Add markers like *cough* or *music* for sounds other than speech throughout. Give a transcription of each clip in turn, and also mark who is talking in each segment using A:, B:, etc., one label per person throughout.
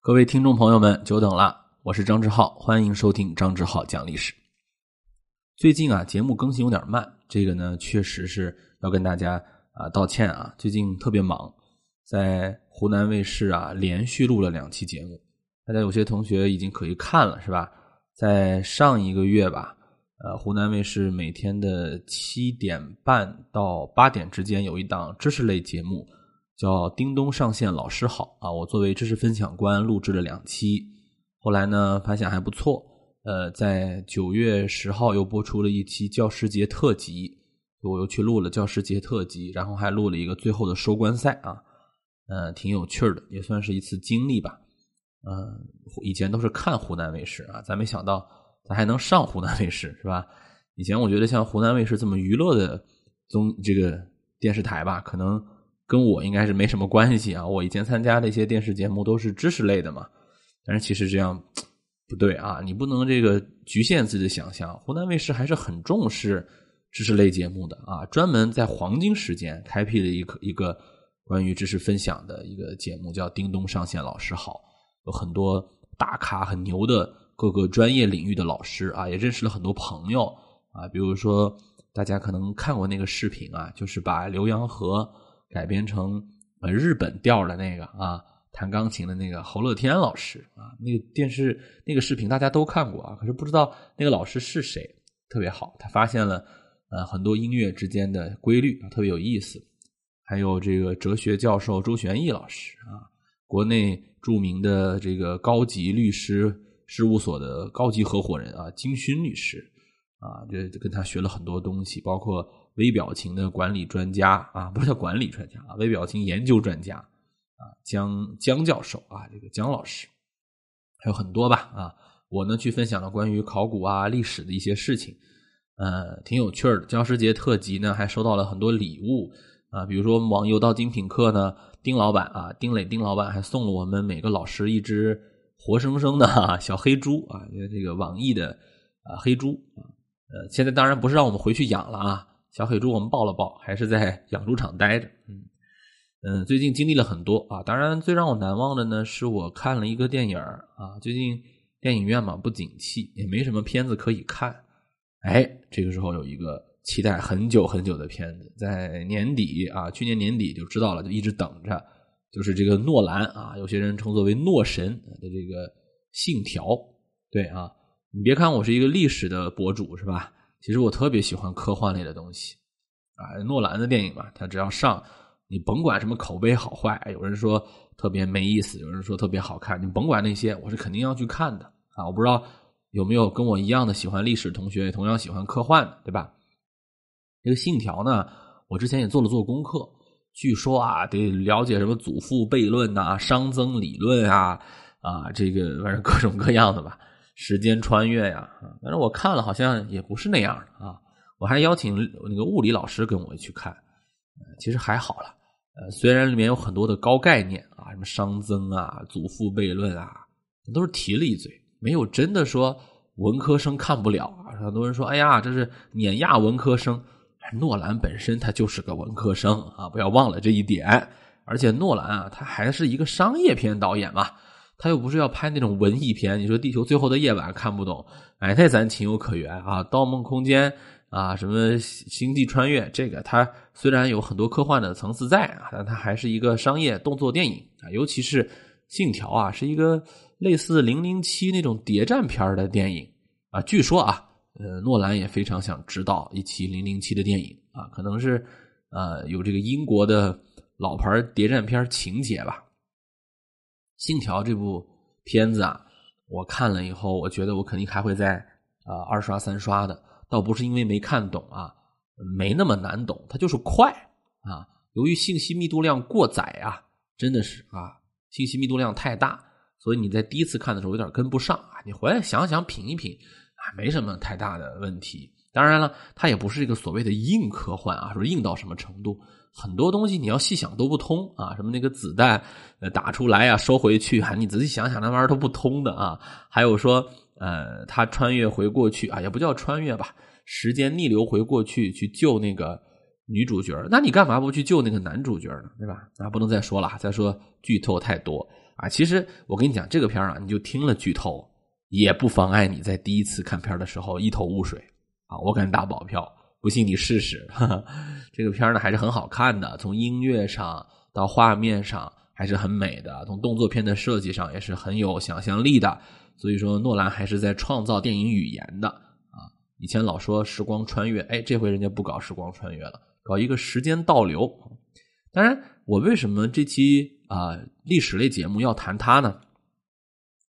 A: 各位听众朋友们，久等了，我是张志浩，欢迎收听张志浩讲历史。最近啊，节目更新有点慢，这个呢，确实是要跟大家啊道歉啊。最近特别忙，在湖南卫视啊连续录了两期节目，大家有些同学已经可以看了，是吧？在上一个月吧，呃，湖南卫视每天的七点半到八点之间有一档知识类节目。叫叮咚上线，老师好啊！我作为知识分享官录制了两期，后来呢反响还不错。呃，在九月十号又播出了一期教师节特辑，我又去录了教师节特辑，然后还录了一个最后的收官赛啊，呃，挺有趣的，也算是一次经历吧。嗯，以前都是看湖南卫视啊，咱没想到咱还能上湖南卫视，是吧？以前我觉得像湖南卫视这么娱乐的综这个电视台吧，可能。跟我应该是没什么关系啊！我以前参加的一些电视节目都是知识类的嘛，但是其实这样不对啊！你不能这个局限自己的想象。湖南卫视还是很重视知识类节目的啊，专门在黄金时间开辟了一个一个关于知识分享的一个节目，叫“叮咚上线老师好”，有很多大咖、很牛的各个专业领域的老师啊，也认识了很多朋友啊。比如说，大家可能看过那个视频啊，就是把浏阳河。改编成呃日本调的那个啊，弹钢琴的那个侯乐天老师啊，那个电视那个视频大家都看过啊，可是不知道那个老师是谁，特别好，他发现了呃很多音乐之间的规律，特别有意思。还有这个哲学教授周玄义老师啊，国内著名的这个高级律师事务所的高级合伙人啊，金勋律师啊，这跟他学了很多东西，包括。微表情的管理专家啊，不是叫管理专家啊，微表情研究专家啊，姜姜教授啊，这个姜老师还有很多吧啊，我呢去分享了关于考古啊、历史的一些事情，呃，挺有趣的。教师节特辑呢，还收到了很多礼物啊，比如说网友到精品课呢，丁老板啊，丁磊丁老板还送了我们每个老师一只活生生的小黑猪啊，因为这个网易的啊黑猪啊，呃，现在当然不是让我们回去养了啊。小黑猪，我们抱了抱，还是在 *laughs* 养猪场待着。嗯嗯，最近经历了很多啊，当然最让我难忘的呢，是我看了一个电影啊。最近电影院嘛不景气，也没什么片子可以看。哎，这个时候有一个期待很久很久的片子，在年底啊，去年年底就知道了，就一直等着，就是这个诺兰啊，有些人称作为诺神的这个《信条》。对啊，你别看我是一个历史的博主，是吧？其实我特别喜欢科幻类的东西，啊，诺兰的电影嘛，他只要上，你甭管什么口碑好坏，有人说特别没意思，有人说特别好看，你甭管那些，我是肯定要去看的啊！我不知道有没有跟我一样的喜欢历史同学，也同样喜欢科幻的，对吧？这个《信条》呢，我之前也做了做功课，据说啊，得了解什么祖父悖论呐、熵增理论啊，啊，这个反正各种各样的吧。时间穿越呀，但是我看了好像也不是那样的啊。我还邀请那个物理老师跟我去看，其实还好了。呃，虽然里面有很多的高概念啊，什么熵增啊、祖父悖论啊，都是提了一嘴，没有真的说文科生看不了啊。很多人说，哎呀，这是碾压文科生。诺兰本身他就是个文科生啊，不要忘了这一点。而且诺兰啊，他还是一个商业片导演嘛。他又不是要拍那种文艺片，你说《地球最后的夜晚》看不懂，哎，那咱情有可原啊，《盗梦空间》啊，什么《星际穿越》，这个它虽然有很多科幻的层次在啊，但它还是一个商业动作电影啊，尤其是《信条》啊，是一个类似《零零七》那种谍战片的电影啊。据说啊，呃，诺兰也非常想知道一期《零零七》的电影啊，可能是呃有这个英国的老牌谍战片情节吧。《信条》这部片子啊，我看了以后，我觉得我肯定还会再呃二刷三刷的。倒不是因为没看懂啊，没那么难懂，它就是快啊。由于信息密度量过载啊，真的是啊，信息密度量太大，所以你在第一次看的时候有点跟不上啊。你回来想想品一品啊，没什么太大的问题。当然了，它也不是一个所谓的硬科幻啊，说硬到什么程度。很多东西你要细想都不通啊，什么那个子弹呃打出来啊收回去啊，你仔细想想那玩意儿都不通的啊。还有说呃他穿越回过去啊，也不叫穿越吧，时间逆流回过去去救那个女主角，那你干嘛不去救那个男主角呢？对吧？啊，不能再说了，再说剧透太多啊。其实我跟你讲，这个片儿啊，你就听了剧透，也不妨碍你在第一次看片的时候一头雾水啊。我敢打保票，不信你试试。*laughs* 这个片呢还是很好看的，从音乐上到画面上还是很美的，从动作片的设计上也是很有想象力的。所以说，诺兰还是在创造电影语言的啊。以前老说时光穿越，哎，这回人家不搞时光穿越了，搞一个时间倒流。当然，我为什么这期啊历史类节目要谈它呢？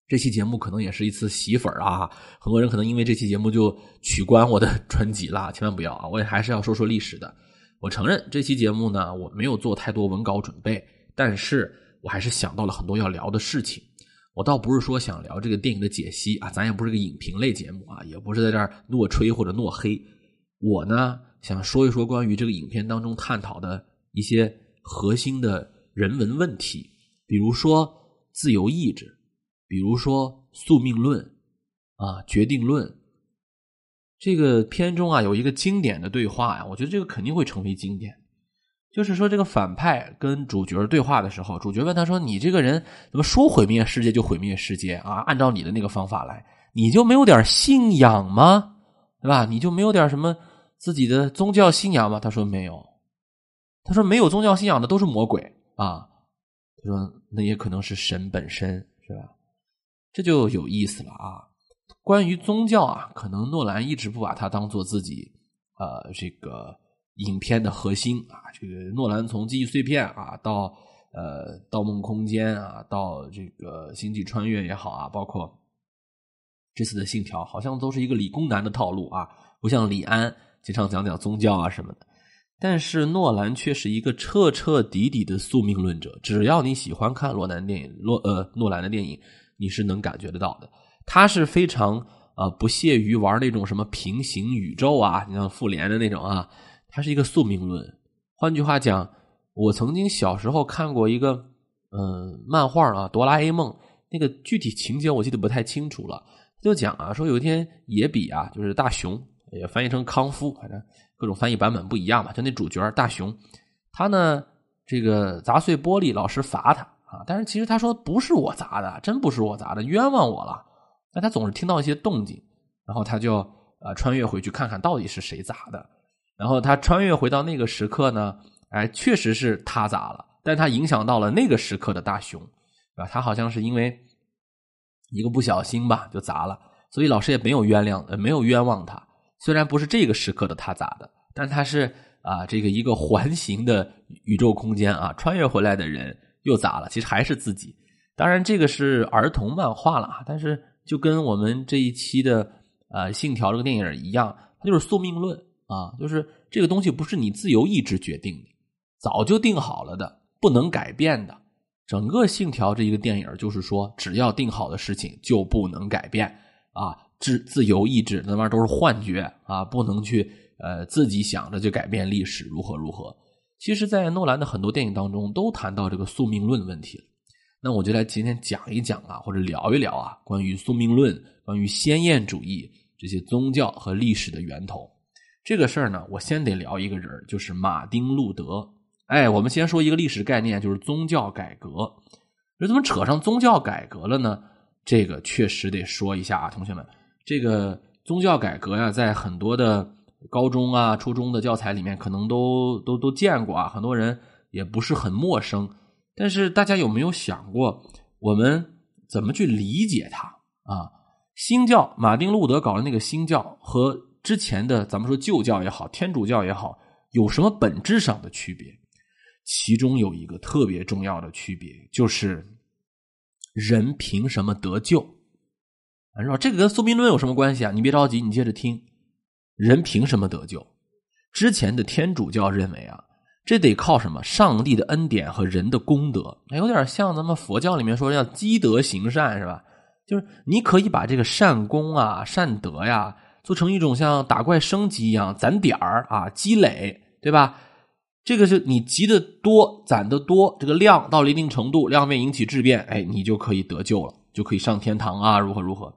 A: 这期节目可能也是一次洗粉啊，很多人可能因为这期节目就取关我的 *laughs* 专辑了，千万不要啊！我也还是要说说历史的。我承认这期节目呢，我没有做太多文稿准备，但是我还是想到了很多要聊的事情。我倒不是说想聊这个电影的解析啊，咱也不是个影评类节目啊，也不是在这儿诺吹或者诺黑。我呢想说一说关于这个影片当中探讨的一些核心的人文问题，比如说自由意志，比如说宿命论啊，决定论。这个片中啊有一个经典的对话呀，我觉得这个肯定会成为经典。就是说，这个反派跟主角对话的时候，主角问他说：“你这个人怎么说毁灭世界就毁灭世界啊？按照你的那个方法来，你就没有点信仰吗？对吧？你就没有点什么自己的宗教信仰吗？”他说：“没有。”他说：“没有宗教信仰的都是魔鬼啊。”他说：“那也可能是神本身，是吧？”这就有意思了啊。关于宗教啊，可能诺兰一直不把它当做自己呃这个。影片的核心啊，这个诺兰从记忆碎片啊，到呃《盗梦空间》啊，到这个《星际穿越》也好啊，包括这次的《信条》，好像都是一个理工男的套路啊，不像李安经常讲讲宗教啊什么的。但是诺兰却是一个彻彻底底的宿命论者。只要你喜欢看诺兰电影，诺呃诺兰的电影，你是能感觉得到的。他是非常呃不屑于玩那种什么平行宇宙啊，你像复联的那种啊。它是一个宿命论。换句话讲，我曾经小时候看过一个嗯漫画啊，《哆啦 A 梦》那个具体情节我记得不太清楚了。就讲啊，说有一天野比啊，就是大雄，也翻译成康夫，反正各种翻译版本不一样嘛。就那主角大雄，他呢这个砸碎玻璃，老师罚他啊。但是其实他说不是我砸的，真不是我砸的，冤枉我了。但他总是听到一些动静，然后他就呃穿越回去看看到底是谁砸的。然后他穿越回到那个时刻呢，哎，确实是他砸了，但他影响到了那个时刻的大雄，啊，他好像是因为一个不小心吧，就砸了，所以老师也没有原谅，呃，没有冤枉他。虽然不是这个时刻的他砸的，但他是啊，这个一个环形的宇宙空间啊，穿越回来的人又砸了，其实还是自己。当然，这个是儿童漫画了，但是就跟我们这一期的呃《信条》这个电影一样，它就是宿命论。啊，就是这个东西不是你自由意志决定的，早就定好了的，不能改变的。整个《信条》这一个电影就是说，只要定好的事情就不能改变啊，自自由意志那玩意儿都是幻觉啊，不能去呃自己想着就改变历史如何如何。其实，在诺兰的很多电影当中都谈到这个宿命论问题了。那我就来今天讲一讲啊，或者聊一聊啊，关于宿命论、关于先验主义这些宗教和历史的源头。这个事儿呢，我先得聊一个人，就是马丁·路德。哎，我们先说一个历史概念，就是宗教改革。这怎么扯上宗教改革了呢？这个确实得说一下啊，同学们，这个宗教改革呀，在很多的高中啊、初中的教材里面，可能都都都见过啊，很多人也不是很陌生。但是大家有没有想过，我们怎么去理解它啊？新教，马丁·路德搞的那个新教和。之前的咱们说旧教也好，天主教也好，有什么本质上的区别？其中有一个特别重要的区别，就是人凭什么得救？啊，说这个跟宿命论有什么关系啊？你别着急，你接着听。人凭什么得救？之前的天主教认为啊，这得靠什么？上帝的恩典和人的功德，有点像咱们佛教里面说要积德行善，是吧？就是你可以把这个善功啊、善德呀。做成一种像打怪升级一样攒点儿啊，积累，对吧？这个是你积的多，攒的多，这个量到了一定程度，量变引起质变，哎，你就可以得救了，就可以上天堂啊，如何如何？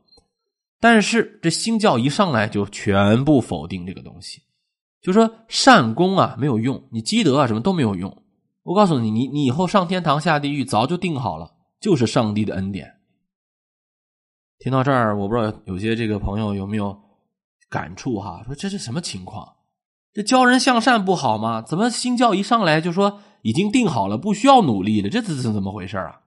A: 但是这新教一上来就全部否定这个东西，就说善功啊没有用，你积德啊什么都没有用。我告诉你，你你以后上天堂下地狱早就定好了，就是上帝的恩典。听到这儿，我不知道有些这个朋友有没有感触哈？说这是什么情况？这教人向善不好吗？怎么新教一上来就说已经定好了，不需要努力了？这这是怎么回事啊？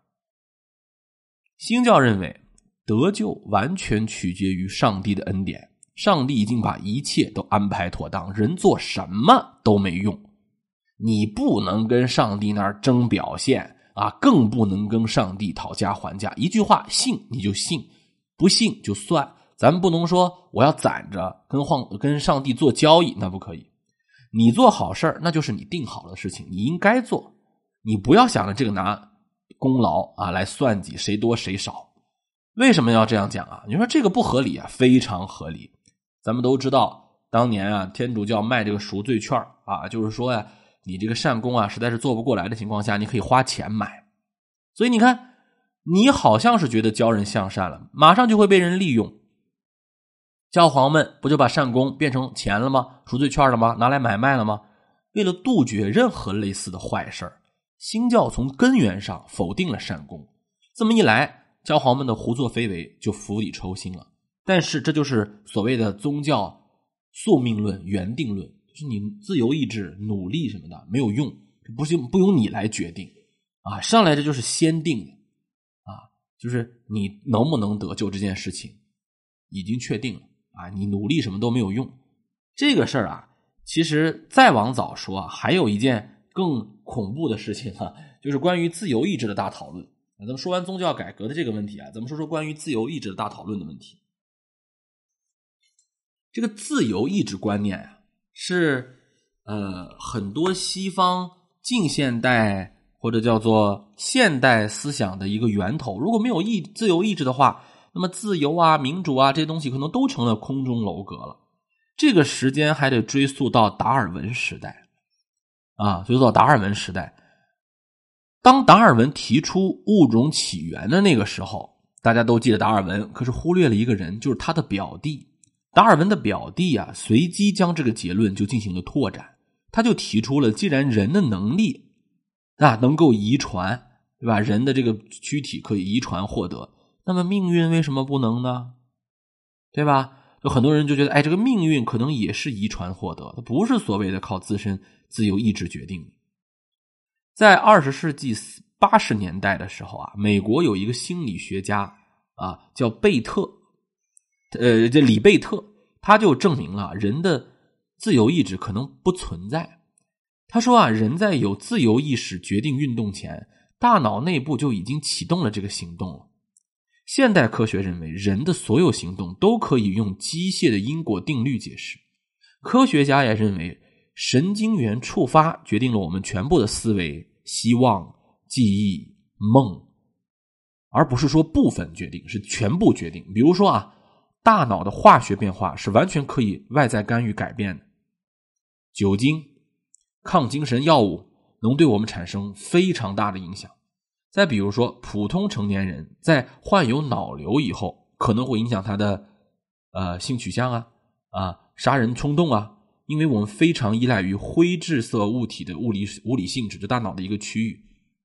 A: 新教认为得救完全取决于上帝的恩典，上帝已经把一切都安排妥当，人做什么都没用，你不能跟上帝那儿争表现啊，更不能跟上帝讨价还价。一句话，信你就信。不信就算，咱们不能说我要攒着跟晃跟上帝做交易，那不可以。你做好事那就是你定好的事情，你应该做。你不要想着这个拿功劳啊来算计谁多谁少。为什么要这样讲啊？你说这个不合理啊？非常合理。咱们都知道，当年啊，天主教卖这个赎罪券啊，就是说呀，你这个善功啊，实在是做不过来的情况下，你可以花钱买。所以你看。你好像是觉得教人向善了，马上就会被人利用。教皇们不就把善功变成钱了吗？赎罪券了吗？拿来买卖了吗？为了杜绝任何类似的坏事新教从根源上否定了善功。这么一来，教皇们的胡作非为就釜底抽薪了。但是这就是所谓的宗教宿命论、原定论，就是你自由意志、努力什么的没有用，不是不由你来决定啊！上来这就是先定的。就是你能不能得救这件事情，已经确定了啊！你努力什么都没有用。这个事儿啊，其实再往早说，还有一件更恐怖的事情哈，就是关于自由意志的大讨论。咱们说完宗教改革的这个问题啊，咱们说说关于自由意志的大讨论的问题。这个自由意志观念呀，是呃很多西方近现代。或者叫做现代思想的一个源头。如果没有意自由意志的话，那么自由啊、民主啊这些东西可能都成了空中楼阁了。这个时间还得追溯到达尔文时代啊，追溯到达尔文时代。当达尔文提出物种起源的那个时候，大家都记得达尔文，可是忽略了一个人，就是他的表弟。达尔文的表弟啊，随机将这个结论就进行了拓展，他就提出了，既然人的能力。啊，能够遗传，对吧？人的这个躯体可以遗传获得，那么命运为什么不能呢？对吧？有很多人就觉得，哎，这个命运可能也是遗传获得，它不是所谓的靠自身自由意志决定的。在二十世纪八十年代的时候啊，美国有一个心理学家啊，叫贝特，呃，这李贝特，他就证明了人的自由意志可能不存在。他说啊，人在有自由意识决定运动前，大脑内部就已经启动了这个行动了。现代科学认为，人的所有行动都可以用机械的因果定律解释。科学家也认为，神经元触发决定了我们全部的思维、希望、记忆、梦，而不是说部分决定，是全部决定。比如说啊，大脑的化学变化是完全可以外在干预改变的，酒精。抗精神药物能对我们产生非常大的影响。再比如说，普通成年人在患有脑瘤以后，可能会影响他的呃性取向啊啊杀人冲动啊，因为我们非常依赖于灰质色物体的物理物理性质，这大脑的一个区域。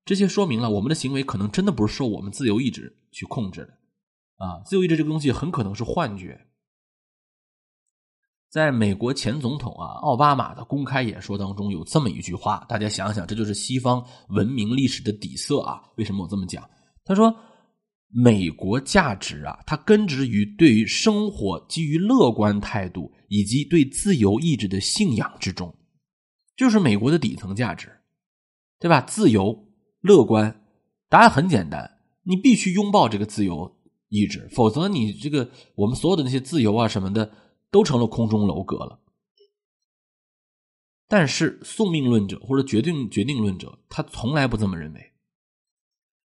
A: 这些说明了我们的行为可能真的不是受我们自由意志去控制的啊，自由意志这个东西很可能是幻觉。在美国前总统啊奥巴马的公开演说当中，有这么一句话，大家想想，这就是西方文明历史的底色啊。为什么我这么讲？他说：“美国价值啊，它根植于对于生活基于乐观态度以及对自由意志的信仰之中，就是美国的底层价值，对吧？自由、乐观，答案很简单，你必须拥抱这个自由意志，否则你这个我们所有的那些自由啊什么的。”都成了空中楼阁了。但是宿命论者或者决定决定论者，他从来不这么认为。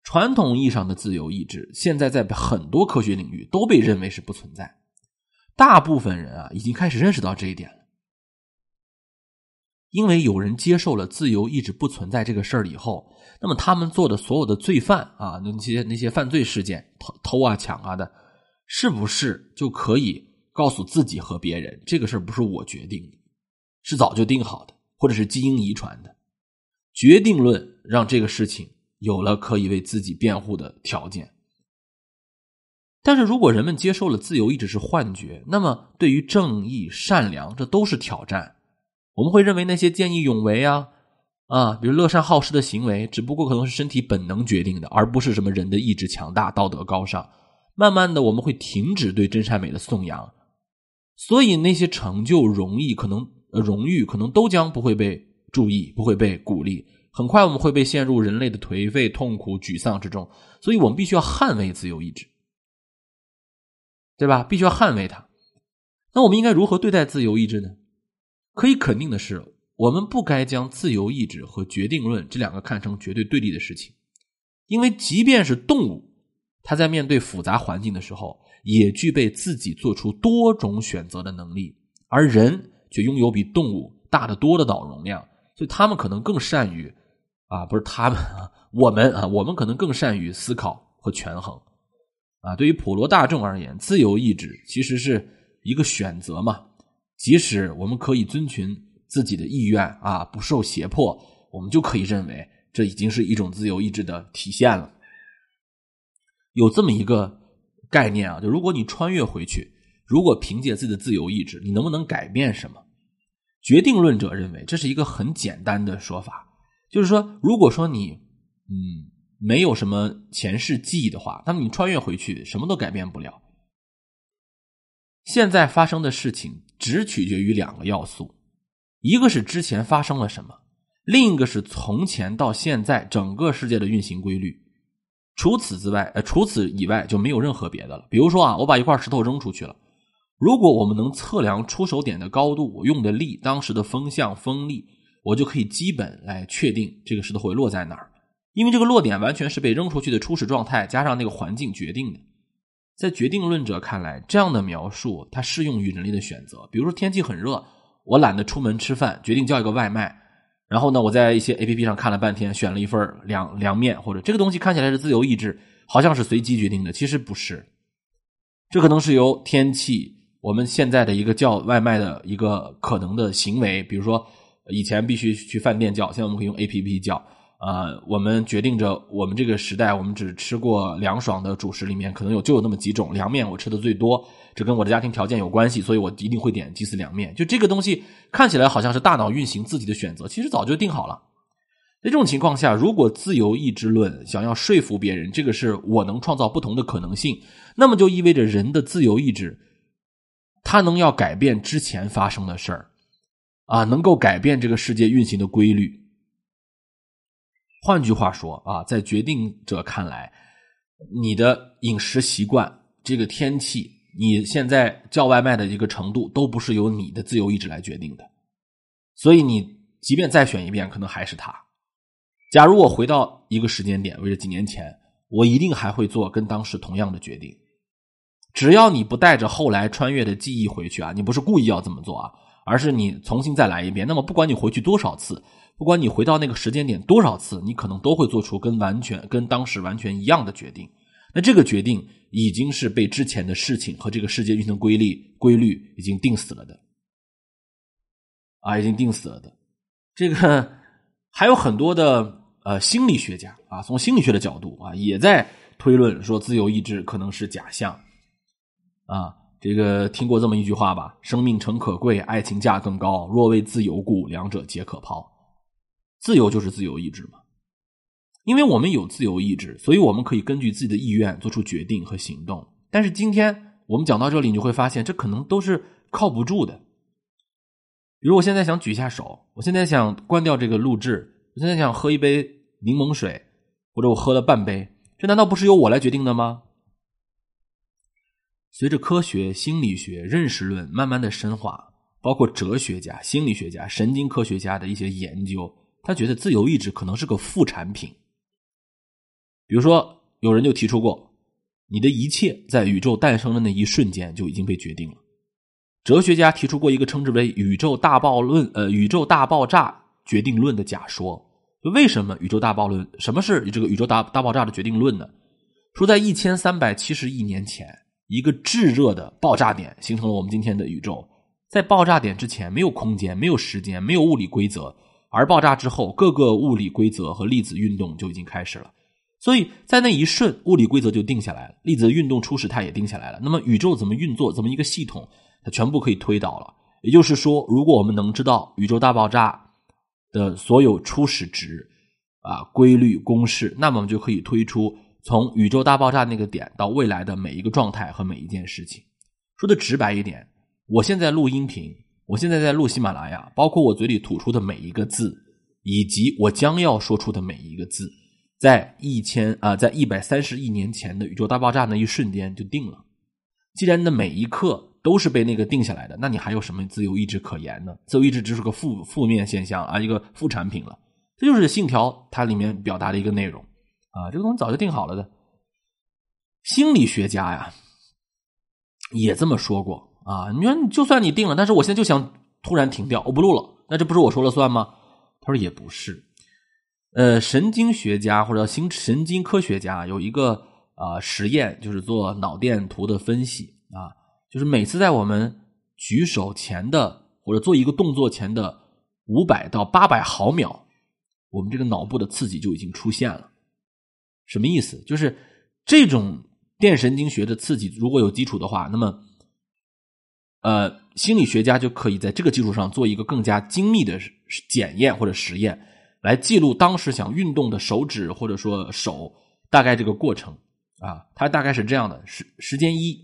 A: 传统意义上的自由意志，现在在很多科学领域都被认为是不存在。大部分人啊，已经开始认识到这一点了。因为有人接受了自由意志不存在这个事儿以后，那么他们做的所有的罪犯啊，那些那些犯罪事件，偷偷啊、抢啊的，是不是就可以？告诉自己和别人，这个事儿不是我决定的，是早就定好的，或者是基因遗传的。决定论让这个事情有了可以为自己辩护的条件。但是如果人们接受了自由意志是幻觉，那么对于正义、善良，这都是挑战。我们会认为那些见义勇为啊，啊，比如乐善好施的行为，只不过可能是身体本能决定的，而不是什么人的意志强大、道德高尚。慢慢的，我们会停止对真善美的颂扬，所以那些成就、荣誉可能、荣誉可能都将不会被注意，不会被鼓励。很快，我们会被陷入人类的颓废、痛苦、沮丧之中。所以我们必须要捍卫自由意志。对吧？必须要捍卫它。那我们应该如何对待自由意志呢？可以肯定的是，我们不该将自由意志和决定论这两个看成绝对对立的事情。因为即便是动物，它在面对复杂环境的时候，也具备自己做出多种选择的能力，而人却拥有比动物大得多的脑容量，所以他们可能更善于啊，不是他们啊，我们啊，我们可能更善于思考和权衡。啊，对于普罗大众而言，自由意志其实是一个选择嘛。即使我们可以遵循自己的意愿啊，不受胁迫，我们就可以认为这已经是一种自由意志的体现了。有这么一个概念啊，就如果你穿越回去，如果凭借自己的自由意志，你能不能改变什么？决定论者认为这是一个很简单的说法，就是说，如果说你，嗯。没有什么前世记忆的话，那么你穿越回去什么都改变不了。现在发生的事情只取决于两个要素，一个是之前发生了什么，另一个是从前到现在整个世界的运行规律。除此之外，呃，除此以外就没有任何别的了。比如说啊，我把一块石头扔出去了，如果我们能测量出手点的高度、我用的力、当时的风向、风力，我就可以基本来确定这个石头会落在哪儿。因为这个落点完全是被扔出去的初始状态加上那个环境决定的，在决定论者看来，这样的描述它适用于人类的选择。比如说天气很热，我懒得出门吃饭，决定叫一个外卖。然后呢，我在一些 A P P 上看了半天，选了一份凉凉面，或者这个东西看起来是自由意志，好像是随机决定的，其实不是。这可能是由天气，我们现在的一个叫外卖的一个可能的行为，比如说以前必须去饭店叫，现在我们可以用 A P P 叫。啊，我们决定着，我们这个时代，我们只吃过凉爽的主食，里面可能有就有那么几种凉面，我吃的最多，这跟我的家庭条件有关系，所以我一定会点鸡丝凉面。就这个东西看起来好像是大脑运行自己的选择，其实早就定好了。在这种情况下，如果自由意志论想要说服别人，这个是我能创造不同的可能性，那么就意味着人的自由意志，它能要改变之前发生的事儿，啊，能够改变这个世界运行的规律。换句话说啊，在决定者看来，你的饮食习惯、这个天气、你现在叫外卖的一个程度，都不是由你的自由意志来决定的。所以，你即便再选一遍，可能还是他。假如我回到一个时间点，为了几年前，我一定还会做跟当时同样的决定。只要你不带着后来穿越的记忆回去啊，你不是故意要这么做啊，而是你重新再来一遍。那么，不管你回去多少次。不管你回到那个时间点多少次，你可能都会做出跟完全跟当时完全一样的决定。那这个决定已经是被之前的事情和这个世界运行规律规律已经定死了的，啊，已经定死了的。这个还有很多的呃心理学家啊，从心理学的角度啊，也在推论说自由意志可能是假象。啊，这个听过这么一句话吧：“生命诚可贵，爱情价更高。若为自由故，两者皆可抛。”自由就是自由意志嘛，因为我们有自由意志，所以我们可以根据自己的意愿做出决定和行动。但是今天我们讲到这里，你就会发现这可能都是靠不住的。比如我现在想举一下手，我现在想关掉这个录制，我现在想喝一杯柠檬水，或者我喝了半杯，这难道不是由我来决定的吗？随着科学、心理学、认识论慢慢的深化，包括哲学家、心理学家、神经科学家的一些研究。他觉得自由意志可能是个副产品，比如说，有人就提出过，你的一切在宇宙诞生的那一瞬间就已经被决定了。哲学家提出过一个称之为“宇宙大爆论”呃，宇宙大爆炸决定论的假说。就为什么宇宙大爆论？什么是这个宇宙大大爆炸的决定论呢？说在一千三百七十亿年前，一个炙热的爆炸点形成了我们今天的宇宙。在爆炸点之前，没有空间，没有时间，没有物理规则。而爆炸之后，各个物理规则和粒子运动就已经开始了。所以在那一瞬，物理规则就定下来了，粒子的运动初始态也定下来了。那么宇宙怎么运作，怎么一个系统，它全部可以推导了。也就是说，如果我们能知道宇宙大爆炸的所有初始值啊、规律、公式，那么我们就可以推出从宇宙大爆炸那个点到未来的每一个状态和每一件事情。说的直白一点，我现在录音频，我现在在录喜马拉雅，包括我嘴里吐出的每一个字，以及我将要说出的每一个字。在一千啊，在一百三十亿年前的宇宙大爆炸那一瞬间就定了。既然的每一刻都是被那个定下来的，那你还有什么自由意志可言呢？自由意志只是个负负面现象啊，一个副产品了。这就是信条它里面表达的一个内容啊，这个东西早就定好了的。心理学家呀也这么说过啊，你说就算你定了，但是我现在就想突然停掉，我不录了，那这不是我说了算吗？他说也不是。呃，神经学家或者新神经科学家有一个啊实验，就是做脑电图的分析啊，就是每次在我们举手前的或者做一个动作前的五百到八百毫秒，我们这个脑部的刺激就已经出现了。什么意思？就是这种电神经学的刺激如果有基础的话，那么呃，心理学家就可以在这个基础上做一个更加精密的检验或者实验。来记录当时想运动的手指或者说手大概这个过程啊，它大概是这样的：时时间一，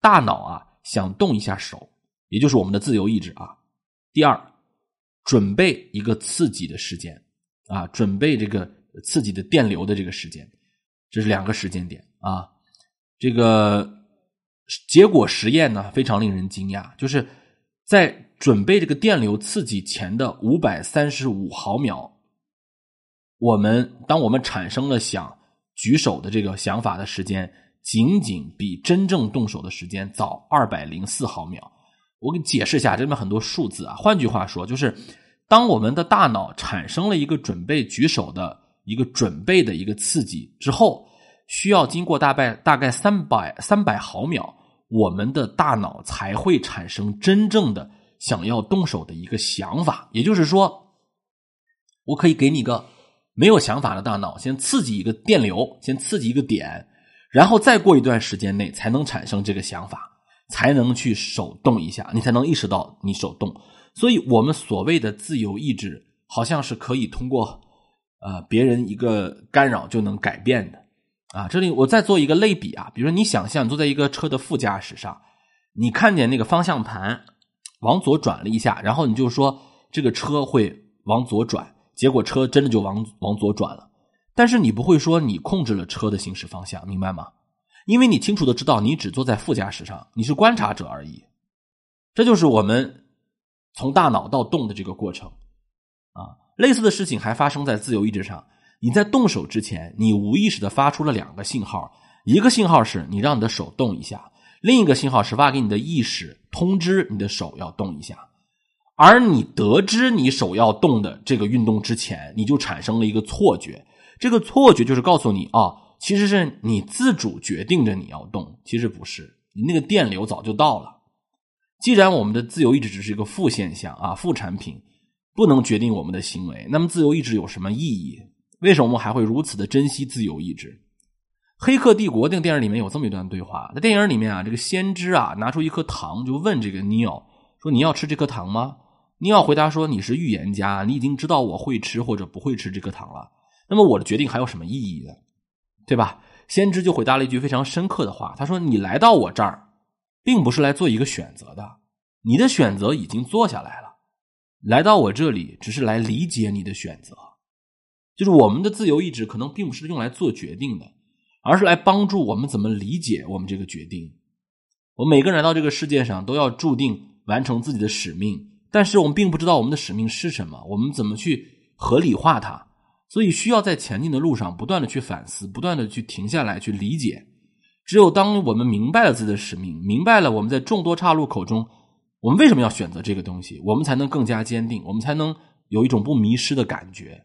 A: 大脑啊想动一下手，也就是我们的自由意志啊；第二，准备一个刺激的时间啊，准备这个刺激的电流的这个时间，这是两个时间点啊。这个结果实验呢非常令人惊讶，就是在准备这个电流刺激前的五百三十五毫秒。我们当我们产生了想举手的这个想法的时间，仅仅比真正动手的时间早二百零四毫秒。我给你解释一下，这里面很多数字啊。换句话说，就是当我们的大脑产生了一个准备举手的一个准备的一个刺激之后，需要经过大概大概三百三百毫秒，我们的大脑才会产生真正的想要动手的一个想法。也就是说，我可以给你个。没有想法的大脑，先刺激一个电流，先刺激一个点，然后再过一段时间内才能产生这个想法，才能去手动一下，你才能意识到你手动。所以，我们所谓的自由意志，好像是可以通过呃别人一个干扰就能改变的啊。这里我再做一个类比啊，比如说你想象你坐在一个车的副驾驶上，你看见那个方向盘往左转了一下，然后你就说这个车会往左转。结果车真的就往往左转了，但是你不会说你控制了车的行驶方向，明白吗？因为你清楚的知道你只坐在副驾驶上，你是观察者而已。这就是我们从大脑到动的这个过程啊。类似的事情还发生在自由意志上。你在动手之前，你无意识的发出了两个信号，一个信号是你让你的手动一下，另一个信号是发给你的意识通知你的手要动一下。而你得知你手要动的这个运动之前，你就产生了一个错觉。这个错觉就是告诉你啊，其实是你自主决定着你要动，其实不是，你那个电流早就到了。既然我们的自由意志只是一个负现象啊，副产品不能决定我们的行为，那么自由意志有什么意义？为什么我们还会如此的珍惜自由意志？《黑客帝国》这个电影里面有这么一段对话，在电影里面啊，这个先知啊拿出一颗糖，就问这个尼奥说：“你要吃这颗糖吗？”尼奥回答说你是预言家，你已经知道我会吃或者不会吃这颗糖了。那么我的决定还有什么意义呢？对吧？先知就回答了一句非常深刻的话，他说：“你来到我这儿，并不是来做一个选择的，你的选择已经做下来了。来到我这里，只是来理解你的选择。就是我们的自由意志可能并不是用来做决定的，而是来帮助我们怎么理解我们这个决定。我们每个人来到这个世界上，都要注定完成自己的使命。”但是我们并不知道我们的使命是什么，我们怎么去合理化它？所以需要在前进的路上不断的去反思，不断的去停下来去理解。只有当我们明白了自己的使命，明白了我们在众多岔路口中，我们为什么要选择这个东西，我们才能更加坚定，我们才能有一种不迷失的感觉。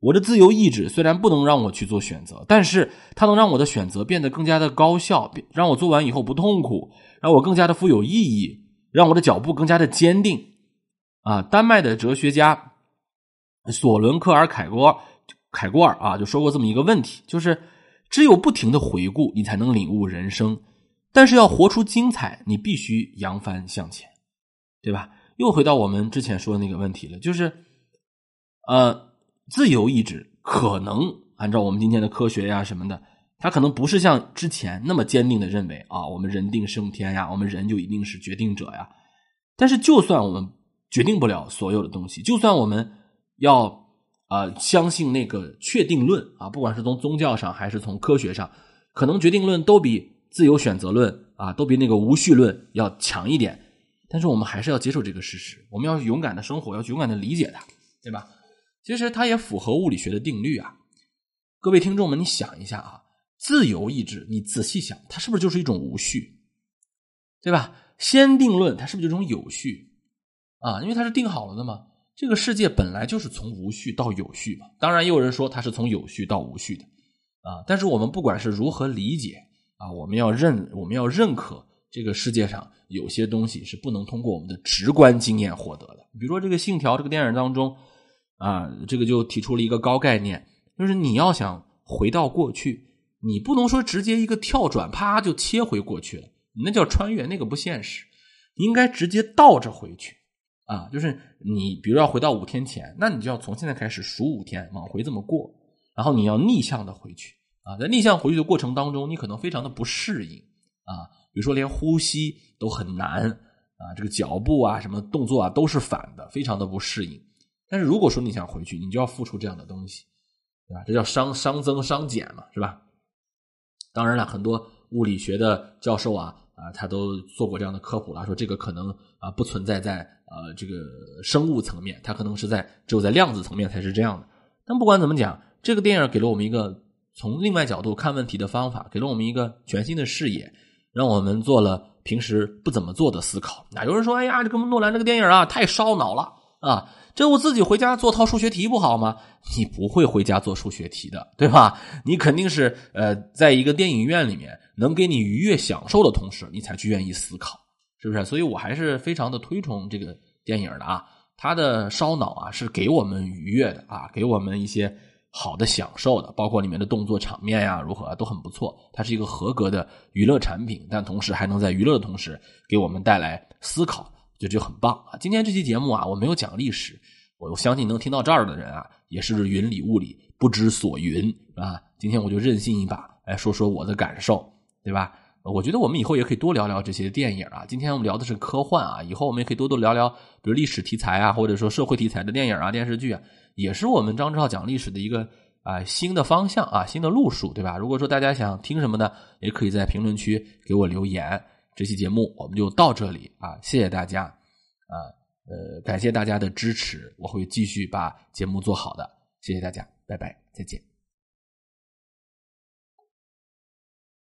A: 我的自由意志虽然不能让我去做选择，但是它能让我的选择变得更加的高效，让我做完以后不痛苦，让我更加的富有意义，让我的脚步更加的坚定。啊，丹麦的哲学家索伦克尔凯郭凯郭尔啊，就说过这么一个问题，就是只有不停的回顾，你才能领悟人生。但是要活出精彩，你必须扬帆向前，对吧？又回到我们之前说的那个问题了，就是，呃，自由意志可能按照我们今天的科学呀什么的，它可能不是像之前那么坚定的认为啊，我们人定胜天呀，我们人就一定是决定者呀。但是就算我们决定不了所有的东西，就算我们要啊相信那个确定论啊，不管是从宗教上还是从科学上，可能决定论都比。自由选择论啊，都比那个无序论要强一点，但是我们还是要接受这个事实，我们要勇敢的生活，要勇敢的理解它，对吧？其实它也符合物理学的定律啊。各位听众们，你想一下啊，自由意志，你仔细想，它是不是就是一种无序，对吧？先定论，它是不是就一种有序啊？因为它是定好了的嘛。这个世界本来就是从无序到有序嘛。当然，也有人说它是从有序到无序的啊。但是我们不管是如何理解。啊，我们要认，我们要认可这个世界上有些东西是不能通过我们的直观经验获得的。比如说这个《信条》这个电影当中，啊，这个就提出了一个高概念，就是你要想回到过去，你不能说直接一个跳转，啪就切回过去了，那叫穿越，那个不现实。应该直接倒着回去，啊，就是你比如要回到五天前，那你就要从现在开始数五天，往回这么过，然后你要逆向的回去。啊，在逆向回去的过程当中，你可能非常的不适应啊，比如说连呼吸都很难啊，这个脚步啊，什么动作啊都是反的，非常的不适应。但是如果说你想回去，你就要付出这样的东西，对吧？这叫熵熵增熵减嘛，是吧？当然了，很多物理学的教授啊啊，他都做过这样的科普了，说这个可能啊不存在在呃这个生物层面，它可能是在只有在量子层面才是这样的。但不管怎么讲，这个电影给了我们一个。从另外角度看问题的方法，给了我们一个全新的视野，让我们做了平时不怎么做的思考。那有人说：“哎呀，这个诺兰这个电影啊，太烧脑了啊！这我自己回家做套数学题不好吗？”你不会回家做数学题的，对吧？你肯定是呃，在一个电影院里面能给你愉悦享受的同时，你才去愿意思考，是不是？所以我还是非常的推崇这个电影的啊，它的烧脑啊是给我们愉悦的啊，给我们一些。好的享受的，包括里面的动作场面呀，如何都很不错。它是一个合格的娱乐产品，但同时还能在娱乐的同时给我们带来思考，就就很棒啊！今天这期节目啊，我没有讲历史，我相信能听到这儿的人啊，也是云里雾里不知所云啊。今天我就任性一把，来说说我的感受，对吧？我觉得我们以后也可以多聊聊这些电影啊。今天我们聊的是科幻啊，以后我们也可以多多聊聊，比如历史题材啊，或者说社会题材的电影啊、电视剧啊。也是我们张志浩讲历史的一个啊新的方向啊新的路数，对吧？如果说大家想听什么的，也可以在评论区给我留言。这期节目我们就到这里啊，谢谢大家啊，呃，感谢大家的支持，我会继续把节目做好的，谢谢大家，拜拜，再见。